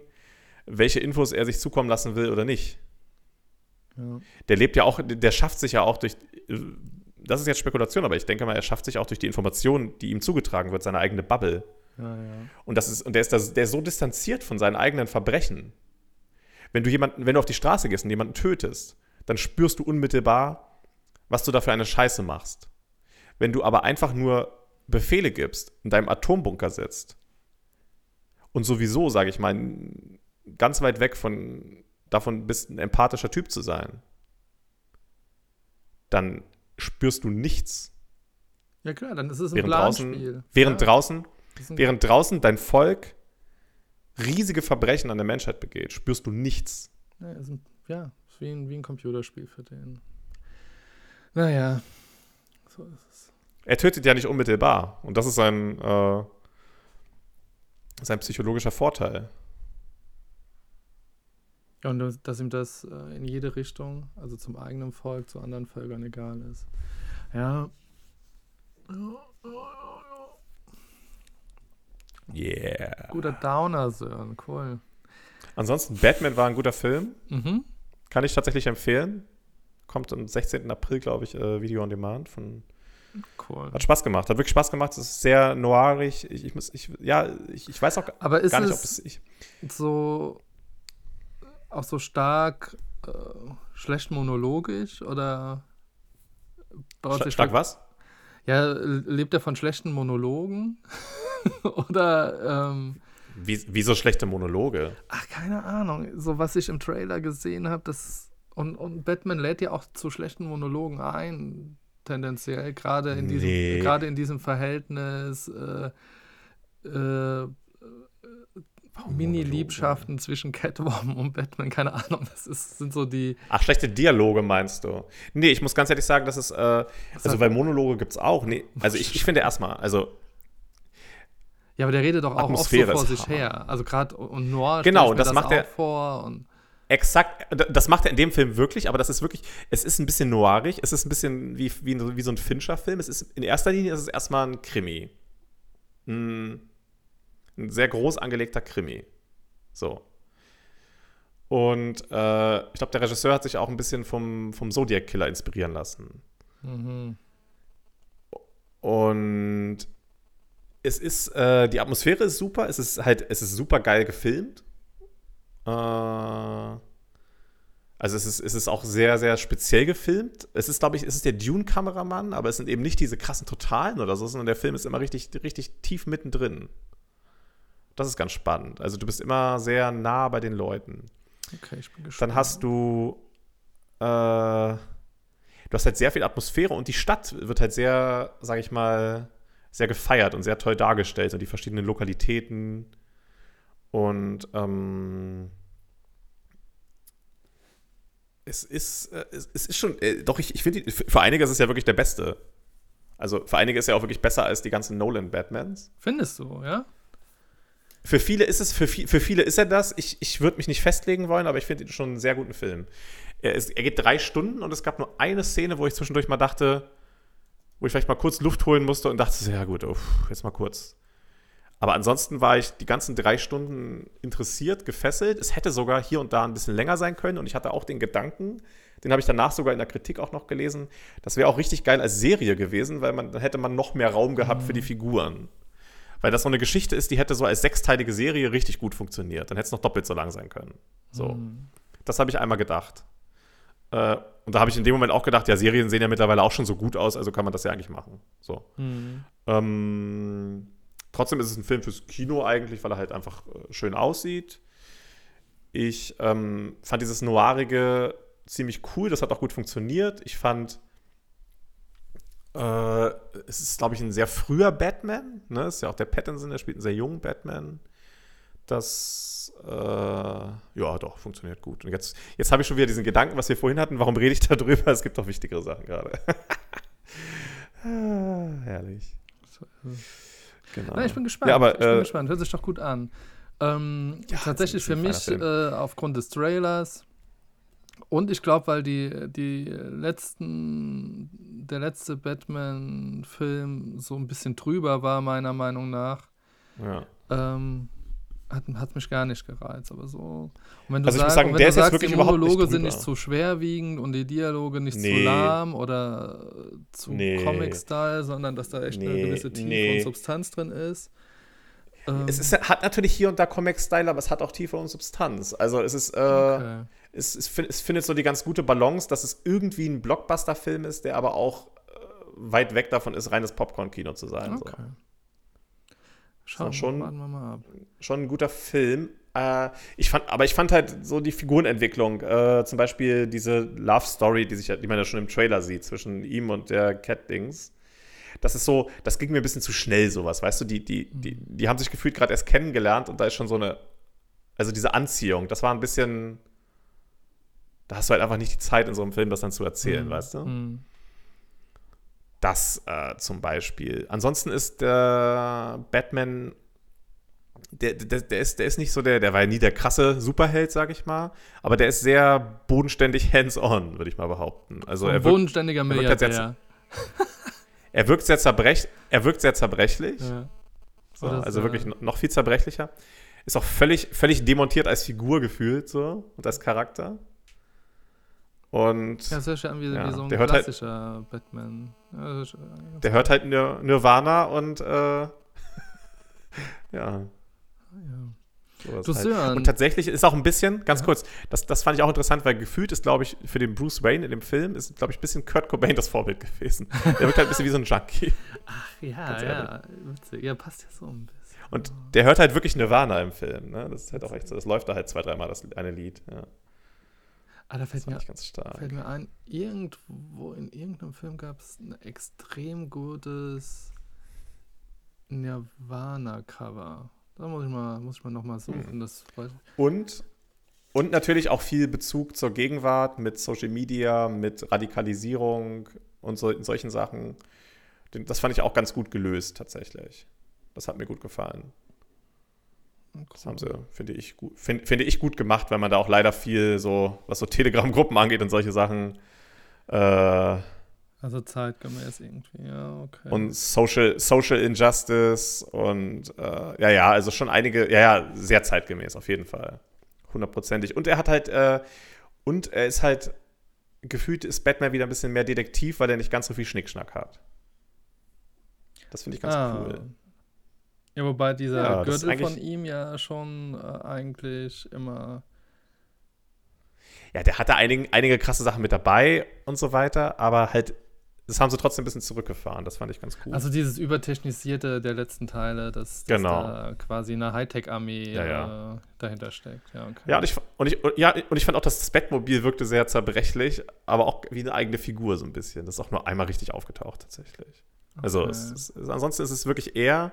welche Infos er sich zukommen lassen will oder nicht. Ja. Der lebt ja auch, der schafft sich ja auch durch, das ist jetzt Spekulation, aber ich denke mal, er schafft sich auch durch die Informationen, die ihm zugetragen wird, seine eigene Bubble. Ja, ja. Und, das ist, und der, ist das, der ist so distanziert von seinen eigenen Verbrechen. Wenn du jemanden, wenn du auf die Straße gehst und jemanden tötest, dann spürst du unmittelbar, was du da für eine Scheiße machst. Wenn du aber einfach nur Befehle gibst, in deinem Atombunker sitzt und sowieso, sage ich mal, ganz weit weg von davon bist, ein empathischer Typ zu sein, dann spürst du nichts. ja, klar, dann ist es ein Während Planspiel. draußen, während ja, draußen Während draußen dein Volk riesige Verbrechen an der Menschheit begeht, spürst du nichts. Ja, ist ein, ja, ist wie ein, wie ein Computerspiel für den. Naja, so ist es. Er tötet ja nicht unmittelbar. Und das ist sein, äh, sein psychologischer Vorteil. Ja, und dass- ihm das äh, in jede Richtung, also zum eigenen Volk, zu anderen Völkern egal ist. Ja. Yeah. Guter Downer, Sören, cool. Ansonsten, Batman war ein guter Film. Mhm. Kann ich tatsächlich empfehlen. Kommt am 16. April, glaube ich, äh, Video on Demand. Von, Cool. hat Spaß gemacht. Hat wirklich Spaß gemacht. Es ist sehr noirig. Ich, ich muss, ich, ja, ich, ich weiß auch Aber gar nicht, ob es es. Ich, so auch so stark äh, schlecht monologisch oder baut sich Stark was? Ja, lebt er von schlechten Monologen? Oder, ähm, Wie, wie so schlechte Monologe. ach, keine Ahnung. So, was ich im Trailer gesehen habe, das. Und, und Batman lädt ja auch zu schlechten Monologen ein, tendenziell, gerade in diesem, Nee. gerade in diesem Verhältnis. Äh, äh, Mini-Liebschaften zwischen Catwoman und Batman, keine Ahnung, das ist, sind so die. Ach, schlechte Dialoge meinst du? Nee, ich muss ganz ehrlich sagen, dass es, äh, also weil Monologe gibt es auch. Nee, also ich, ich finde erstmal, also Ja, aber der redet doch auch oft so Atmosphäre vor ist sich Hammer. her. Also gerade und Noir Genau, mir das macht er- vor und exakt, das macht er in dem Film wirklich, aber das ist wirklich, es ist ein bisschen noirig, es ist ein bisschen wie, wie, wie so ein Fincher-Film. Es ist in erster Linie ist es erstmal ein Krimi. Ein, ein sehr groß angelegter Krimi. So. Und äh, ich glaube, der Regisseur hat sich auch ein bisschen vom, vom Zodiac Killer inspirieren lassen. mhm. Und es ist, äh, die Atmosphäre ist super, es ist halt, es ist super geil gefilmt. Äh, also es ist, es ist auch sehr, sehr speziell gefilmt. Es ist, glaube ich, es ist der Dune-Kameramann, aber es sind eben nicht diese krassen Totalen oder so, sondern der Film ist immer richtig, richtig tief mittendrin. Das ist ganz spannend. Also du bist immer sehr nah bei den Leuten. Okay, ich bin gespannt. Dann hast du, äh, du hast halt sehr viel Atmosphäre und die Stadt wird halt sehr, sag ich mal, sehr gefeiert und sehr toll dargestellt und die verschiedenen Lokalitäten und ähm, es ist, äh, es, es ist schon, äh, doch, ich, ich finde, für einige ist es ja wirklich der beste. Also für einige ist er auch wirklich besser als die ganzen Nolan-Batmans. Findest du, ja? Für viele ist es, für, für viele ist er das. Ich, ich würde mich nicht festlegen wollen, aber ich finde ihn schon einen sehr guten Film. Er, ist, er geht drei Stunden und es gab nur eine Szene, wo ich zwischendurch mal dachte, wo ich vielleicht mal kurz Luft holen musste und dachte, ja gut, uff, jetzt mal kurz. Aber ansonsten war ich die ganzen drei Stunden interessiert, gefesselt. Es hätte sogar hier und da ein bisschen länger sein können und ich hatte auch den Gedanken, den habe ich danach sogar in der Kritik auch noch gelesen, das wäre auch richtig geil als Serie gewesen, weil man, dann hätte man noch mehr Raum gehabt für die Figuren. Weil das so eine Geschichte ist, die hätte so als sechsteilige Serie richtig gut funktioniert. Dann hätte es noch doppelt so lang sein können. So. Hm. Das habe ich einmal gedacht. Äh, und da habe ich in dem Moment auch gedacht, ja, Serien sehen ja mittlerweile auch schon so gut aus, also kann man das ja eigentlich machen. So. Hm. Ähm, trotzdem ist es ein Film fürs Kino eigentlich, weil er halt einfach äh, schön aussieht. Ich ähm, fand dieses Noirige ziemlich cool, das hat auch gut funktioniert. Ich fand, äh, es ist, glaube ich, ein sehr früher Batman. Ne? Ist ja auch der Pattinson, der spielt einen sehr jungen Batman. Das, äh, ja, doch, funktioniert gut. Und jetzt, jetzt habe ich schon wieder diesen Gedanken, was wir vorhin hatten. Warum rede ich darüber? Es gibt doch wichtigere Sachen gerade. ah, herrlich. Genau. Na, ich bin gespannt. Ja, aber, ich bin äh, gespannt. Hört sich doch gut an. Ähm, Ja, tatsächlich für mich äh, aufgrund des Trailers und ich glaube, weil die, die letzten, der letzte Batman-Film so ein bisschen drüber war, meiner Meinung nach, Ja. ähm, hat, hat mich gar nicht gereizt. Aber so. Und wenn du, Also ich muss sag, sagen, wenn der du ist jetzt sagst, wirklich die überhaupt nicht Monologe sind nicht zu schwerwiegend und die Dialoge nicht zu Nee. lahm oder äh, zu Nee. Comic-Style, sondern dass da echt eine Nee, gewisse Tiefe und Substanz drin ist. Ähm, Es ist, hat natürlich hier und da Comic-Style, aber es hat auch Tiefe und Substanz. Also es ist, äh, okay. Es, es, es findet so die ganz gute Balance, dass es irgendwie ein Blockbuster-Film ist, der aber auch äh, weit weg davon ist, reines Popcorn-Kino zu sein. Okay. So. Schauen schon- warten wir mal ab. Schon ein guter Film. Äh, ich fand, aber ich fand halt so die Figurenentwicklung, äh, zum Beispiel diese Love Story, die, sich, die man ja schon im Trailer sieht, zwischen ihm und der Cat-Dings. Das ist so, das ging mir ein bisschen zu schnell, sowas, weißt du, die, die, die, die haben sich gefühlt gerade erst kennengelernt und da ist schon so eine, also diese Anziehung, das war ein bisschen, da hast du halt einfach nicht die Zeit in so einem Film, das dann zu erzählen, Mhm. weißt du? Mhm. Das äh, zum Beispiel. Ansonsten ist der Batman, der, der, der, ist, der ist nicht so der, der war ja nie der krasse Superheld, sag ich mal, aber der ist sehr bodenständig hands-on, würde ich mal behaupten. Also Ein er wirkt, bodenständiger er wirkt sehr Milliardär. er wirkt sehr zerbrech, er wirkt sehr zerbrechlich. Ja. So, also so- wirklich no- noch viel zerbrechlicher. Ist auch völlig, völlig demontiert als Figur gefühlt so und als Charakter. Und Ja, sich an wie, Ja, wie so ein der hört halt- klassischer Batman. Ja, äh, ganz der hört halt Nir Nirvana und äh, ja. Ja. Du halt. Und tatsächlich ist auch ein bisschen, ganz kurz, das, das fand ich auch interessant, weil gefühlt ist, glaube ich, für den Bruce Wayne in dem Film, ist, glaube ich, ein bisschen Kurt Cobain das Vorbild gewesen. Der wirkt halt ein bisschen wie so ein Junkie. Ja, Ganz ja, witzig. Ja, passt ja so ein bisschen. Und der hört halt wirklich Nirvana im Film. Ne? Das ist halt auch echt so. Das läuft da halt zwei, dreimal, das eine Lied. Ja, Ah, da fällt mir, fällt mir ein, irgendwo in irgendeinem Film gab es ein extrem gutes Nirvana-Cover. Da muss ich mal, muss ich mal nochmal suchen. Hm. Das. Und, und natürlich auch viel Bezug zur Gegenwart mit Social Media, mit Radikalisierung und so, in solchen Sachen. Das fand ich auch ganz gut gelöst, tatsächlich. Das hat mir gut gefallen. Das haben sie, finde ich, gut, find, finde ich gut gemacht, weil man da auch leider viel so, was so Telegram-Gruppen angeht und solche Sachen, äh, Also zeitgemäß irgendwie, ja, okay. und Social, Social Injustice und äh, ja, ja, also schon einige, ja, ja, sehr zeitgemäß auf jeden Fall. Hundertprozentig. Und er hat halt, äh, und er ist halt, gefühlt ist Batman wieder ein bisschen mehr Detektiv, weil er nicht ganz so viel Schnickschnack hat. Das finde ich ganz Ah. cool. Ja, wobei dieser Ja, Gürtel von ihm ja schon äh, eigentlich immer. Ja, der hatte einige, einige krasse Sachen mit dabei und so weiter, aber halt, das haben sie trotzdem ein bisschen zurückgefahren. Das fand ich ganz cool. Also dieses Übertechnisierte der letzten Teile, dass, dass Genau. da quasi eine Hightech-Armee Ja, ja. Äh, dahinter steckt. Ja, okay. Ja, und ich, und, ich, und, ja, und ich fand auch, dass das Batmobil wirkte sehr zerbrechlich, aber auch wie eine eigene Figur so ein bisschen. Das ist auch nur einmal richtig aufgetaucht tatsächlich. Also Okay. es, es, es, ansonsten ist es wirklich er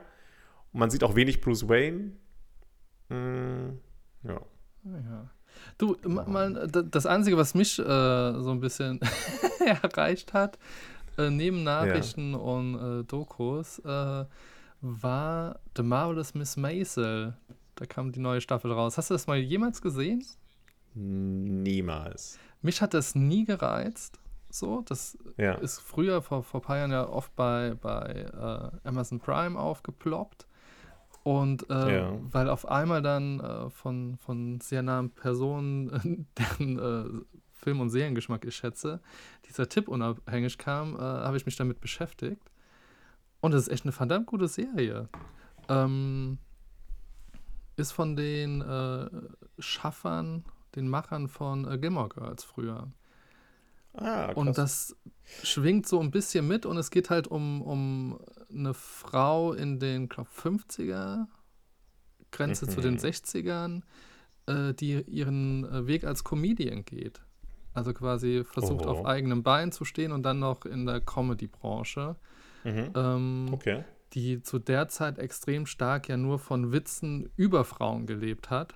und man sieht auch wenig Bruce Wayne. Mm, ja. Ja. Du, ma- mal, d- das Einzige, was mich äh, so ein bisschen erreicht hat, äh, neben Nachrichten und äh, Dokus, äh, war The Marvelous Miss Maisel. Da kam die neue Staffel raus. Hast du das mal jemals gesehen? Niemals. Mich hat das nie gereizt. So, das Ja. ist früher vor, vor ein paar Jahren ja oft bei, bei äh, Amazon Prime aufgeploppt. Und äh, Ja. weil auf einmal dann äh, von, von sehr nahen Personen, deren äh, Film- und Seriengeschmack ich schätze, dieser Tipp unabhängig kam, äh, habe ich mich damit beschäftigt. Und es ist echt eine verdammt gute Serie. Ähm, ist von den äh, Schaffern, den Machern von äh, Gilmore Girls früher. Ah, krass. Und das schwingt so ein bisschen mit und es geht halt um, um eine Frau in den, glaube 50er, Grenze zu den Mhm. 60ern, äh, die ihren äh, Weg als Comedian geht. Also quasi versucht Oh. auf eigenem Bein zu stehen und dann noch in der Comedy-Branche, mhm. ähm, Okay. die zu der Zeit extrem stark ja nur von Witzen über Frauen gelebt hat.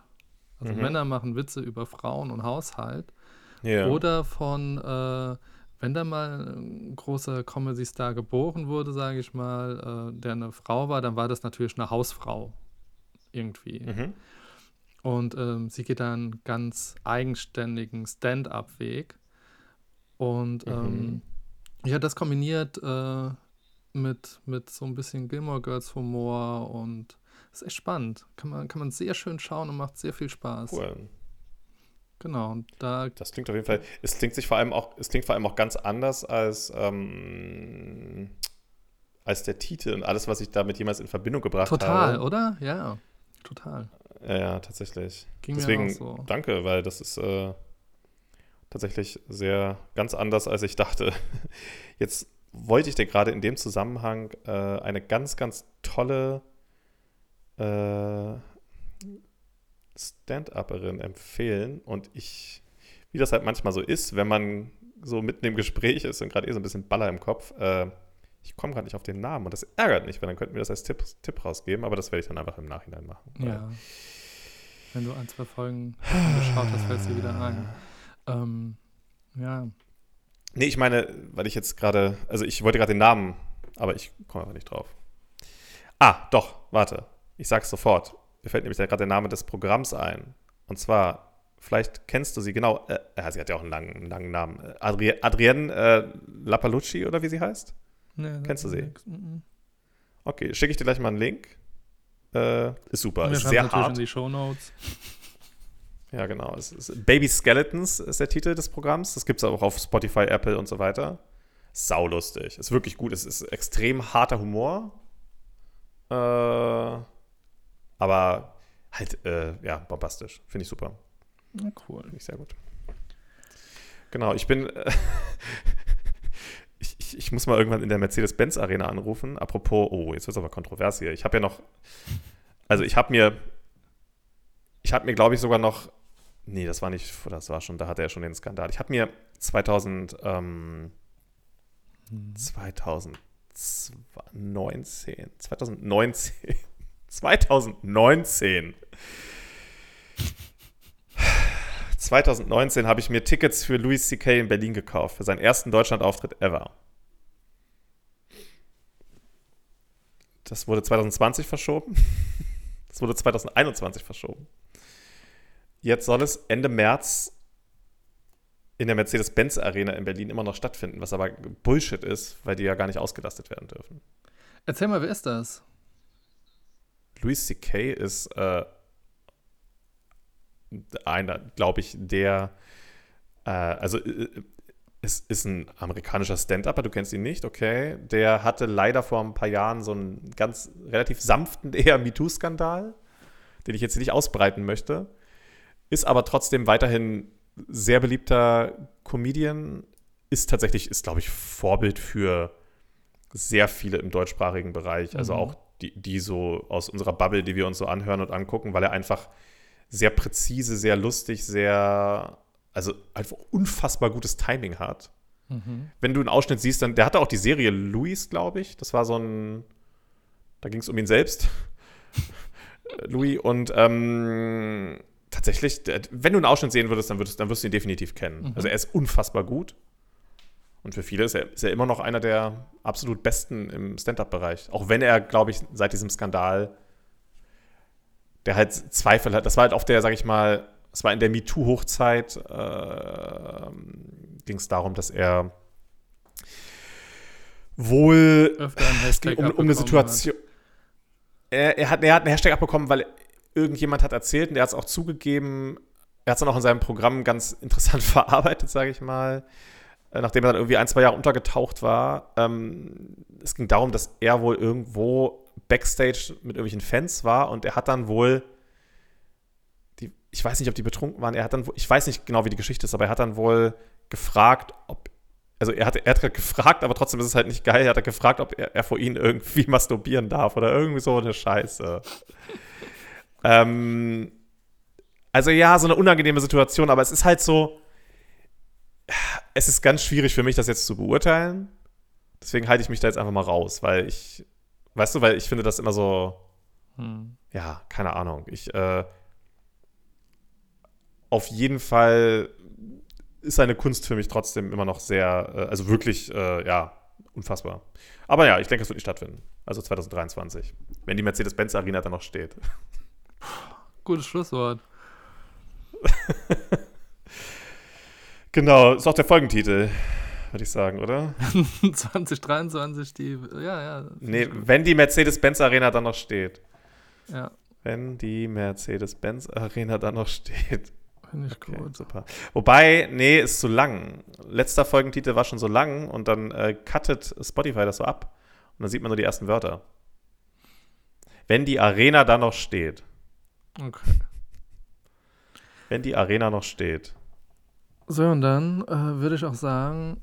Also Mhm. Männer machen Witze über Frauen und Haushalt. Ja. Oder von, äh, wenn da mal ein großer Comedy-Star geboren wurde, sage ich mal, äh, der eine Frau war, dann war das natürlich eine Hausfrau irgendwie. mhm. Und ähm, sie geht da einen ganz eigenständigen Stand-up-Weg. Und ähm, Mhm. ja, das kombiniert äh, mit, mit so ein bisschen Gilmore Girls Humor und ist echt spannend. Kann man, kann man sehr schön schauen und macht sehr viel Spaß. Cool. Genau, und da Das klingt auf jeden Fall. Es klingt sich vor allem auch, es klingt vor allem auch ganz anders als, ähm, als der Titel und alles, was ich damit jemals in Verbindung gebracht total, habe. oder? Ja, total. Ja, ja, tatsächlich. Ging Deswegen mir auch so. danke, weil das ist äh, tatsächlich sehr ganz anders, als ich dachte. Jetzt wollte ich dir gerade in dem Zusammenhang äh, eine ganz, ganz tolle äh, Stand-Upperin empfehlen und ich, wie das halt manchmal so ist, wenn man so mitten im Gespräch ist und gerade eh so ein bisschen Baller im Kopf, äh, ich komme gerade nicht auf den Namen und das ärgert mich, weil dann könnten wir das als Tipp, Tipp rausgeben, aber das werde ich dann einfach im Nachhinein machen. Ja. Wenn du ein, zwei Folgen geschaut hast, fällt dir wieder ein. Ähm, ja. Nee, ich meine, weil ich jetzt gerade, also ich wollte gerade den Namen, aber ich komme einfach nicht drauf. Ah, doch, warte. Ich sag's sofort. Mir fällt nämlich gerade der Name des Programms ein. Und zwar, vielleicht kennst du sie genau. Äh, ja, sie hat ja auch einen langen, einen langen Namen. Äh, Adri Adrienne äh, Lapalucci oder wie sie heißt? Nee, Kennst du sie? nix. Mhm. Okay, schicke ich dir gleich mal einen Link. Äh, ist super. Ist sehr hart. in die Shownotes. Ja, genau. Baby Skeletons ist der Titel des Programms. Das gibt es auch auf Spotify, Apple und so weiter. Saulustig. Ist wirklich gut. Es ist extrem harter Humor. Äh, aber halt, äh, ja, bombastisch. Finde ich super. Na cool. Finde ich sehr gut. Genau, ich bin. Äh, ich, ich, ich, muss mal irgendwann in der Mercedes-Benz-Arena anrufen. Apropos, oh, jetzt wird es aber kontrovers hier. Ich habe ja noch. Also, ich habe mir. Ich habe mir, glaube ich, sogar noch. Nee, das war nicht. Das war schon, da hatte er schon den Skandal. Ich habe mir 2000. Ähm, hm. 2019. 2019. 2019 2019 habe ich mir Tickets für Louis C.K. in Berlin gekauft, für seinen ersten Deutschland-Auftritt ever. Das wurde 2020 verschoben. Das wurde 2021 verschoben. Jetzt soll es Ende März in der Mercedes-Benz Arena in Berlin immer noch stattfinden, was aber Bullshit ist, weil die ja gar nicht ausgelastet werden dürfen. Erzähl mal, wer ist das? Louis C.K. ist äh, einer, glaube ich, der, äh, also äh, es ist ein amerikanischer Stand-Upper, du kennst ihn nicht, okay. Der hatte leider vor ein paar Jahren so einen ganz relativ sanften eher MeToo-Skandal, den ich jetzt nicht ausbreiten möchte. Ist aber trotzdem weiterhin sehr beliebter Comedian. Ist tatsächlich, ist glaube ich, Vorbild für sehr viele im deutschsprachigen Bereich. Also mhm. auch die, die so aus unserer Bubble, die wir uns so anhören und angucken, weil er einfach sehr präzise, sehr lustig, sehr, also einfach unfassbar gutes Timing hat. Mhm. Wenn du einen Ausschnitt siehst, dann, der hatte auch die Serie Louis, glaube ich. Das war so ein, da ging es um ihn selbst. Louis und ähm, tatsächlich, wenn du einen Ausschnitt sehen würdest, dann, würdest, dann wirst du ihn definitiv kennen. Mhm. Also er ist unfassbar gut. Und für viele ist er, ist er immer noch einer der absolut besten im Stand-up-Bereich. Auch wenn er, glaube ich, seit diesem Skandal der halt Zweifel hat. Das war halt auf der, sag ich mal, es war in der MeToo-Hochzeit, äh, ging es darum, dass er wohl um, um eine Situation. Er, er, hat, er hat einen Hashtag abbekommen, weil irgendjemand hat erzählt und er hat es auch zugegeben. Er hat es dann auch in seinem Programm ganz interessant verarbeitet, sage ich mal. Äh, nachdem er dann irgendwie ein, zwei Jahre untergetaucht war. Ähm, es ging darum, dass er wohl irgendwo Backstage mit irgendwelchen Fans war und er hat dann wohl, die, ich weiß nicht, ob die betrunken waren, er hat dann, ich weiß nicht genau, wie die Geschichte ist, aber er hat dann wohl gefragt, ob, also er hat, er hat gefragt, aber trotzdem ist es halt nicht geil, er hat gefragt, ob er, er vor ihnen irgendwie masturbieren darf oder irgendwie so eine Scheiße. ähm, also ja, so eine unangenehme Situation, aber es ist halt so, es ist ganz schwierig für mich, das jetzt zu beurteilen. Deswegen halte ich mich da jetzt einfach mal raus, weil ich Weißt du, weil ich finde das immer so, hm. ja, keine Ahnung. Ich, äh, auf jeden Fall ist seine Kunst für mich trotzdem immer noch sehr, äh, also wirklich, äh, ja, unfassbar. Aber ja, ich denke, es wird nicht stattfinden. Also 2023. Wenn die Mercedes-Benz Arena dann noch steht. Gutes Schlusswort. genau, ist auch der Folgentitel würde ich sagen, oder? 2023, die, ja, ja. Nee, wenn die Mercedes-Benz Arena dann noch steht. Ja. Wenn die Mercedes-Benz Arena dann noch steht. Finde ich okay, gut. Super. Wobei, nee, ist zu lang. Letzter Folgentitel war schon so lang und dann äh, cuttet Spotify das so ab. Und dann sieht man nur die ersten Wörter. Wenn die Arena dann noch steht. Okay. Wenn die Arena noch steht. So, und dann äh, würde ich auch sagen,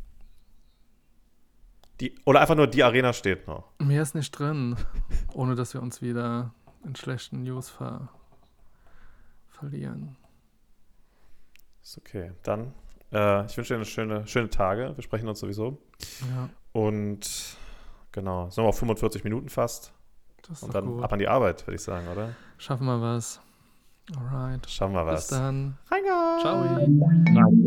die, oder einfach nur die Arena steht noch. Mehr ist nicht drin, ohne dass wir uns wieder in schlechten News ver verlieren. Ist okay. Dann, äh, ich wünsche dir eine schöne, schöne Tage. Wir sprechen uns sowieso. Ja. Und genau, sind wir auf 45 Minuten fast. Und dann gut. ab an die Arbeit, würde ich sagen, oder? Schaffen wir was. Alright. Schauen wir was. Bis dann. Reingar. Ciao. Ciao.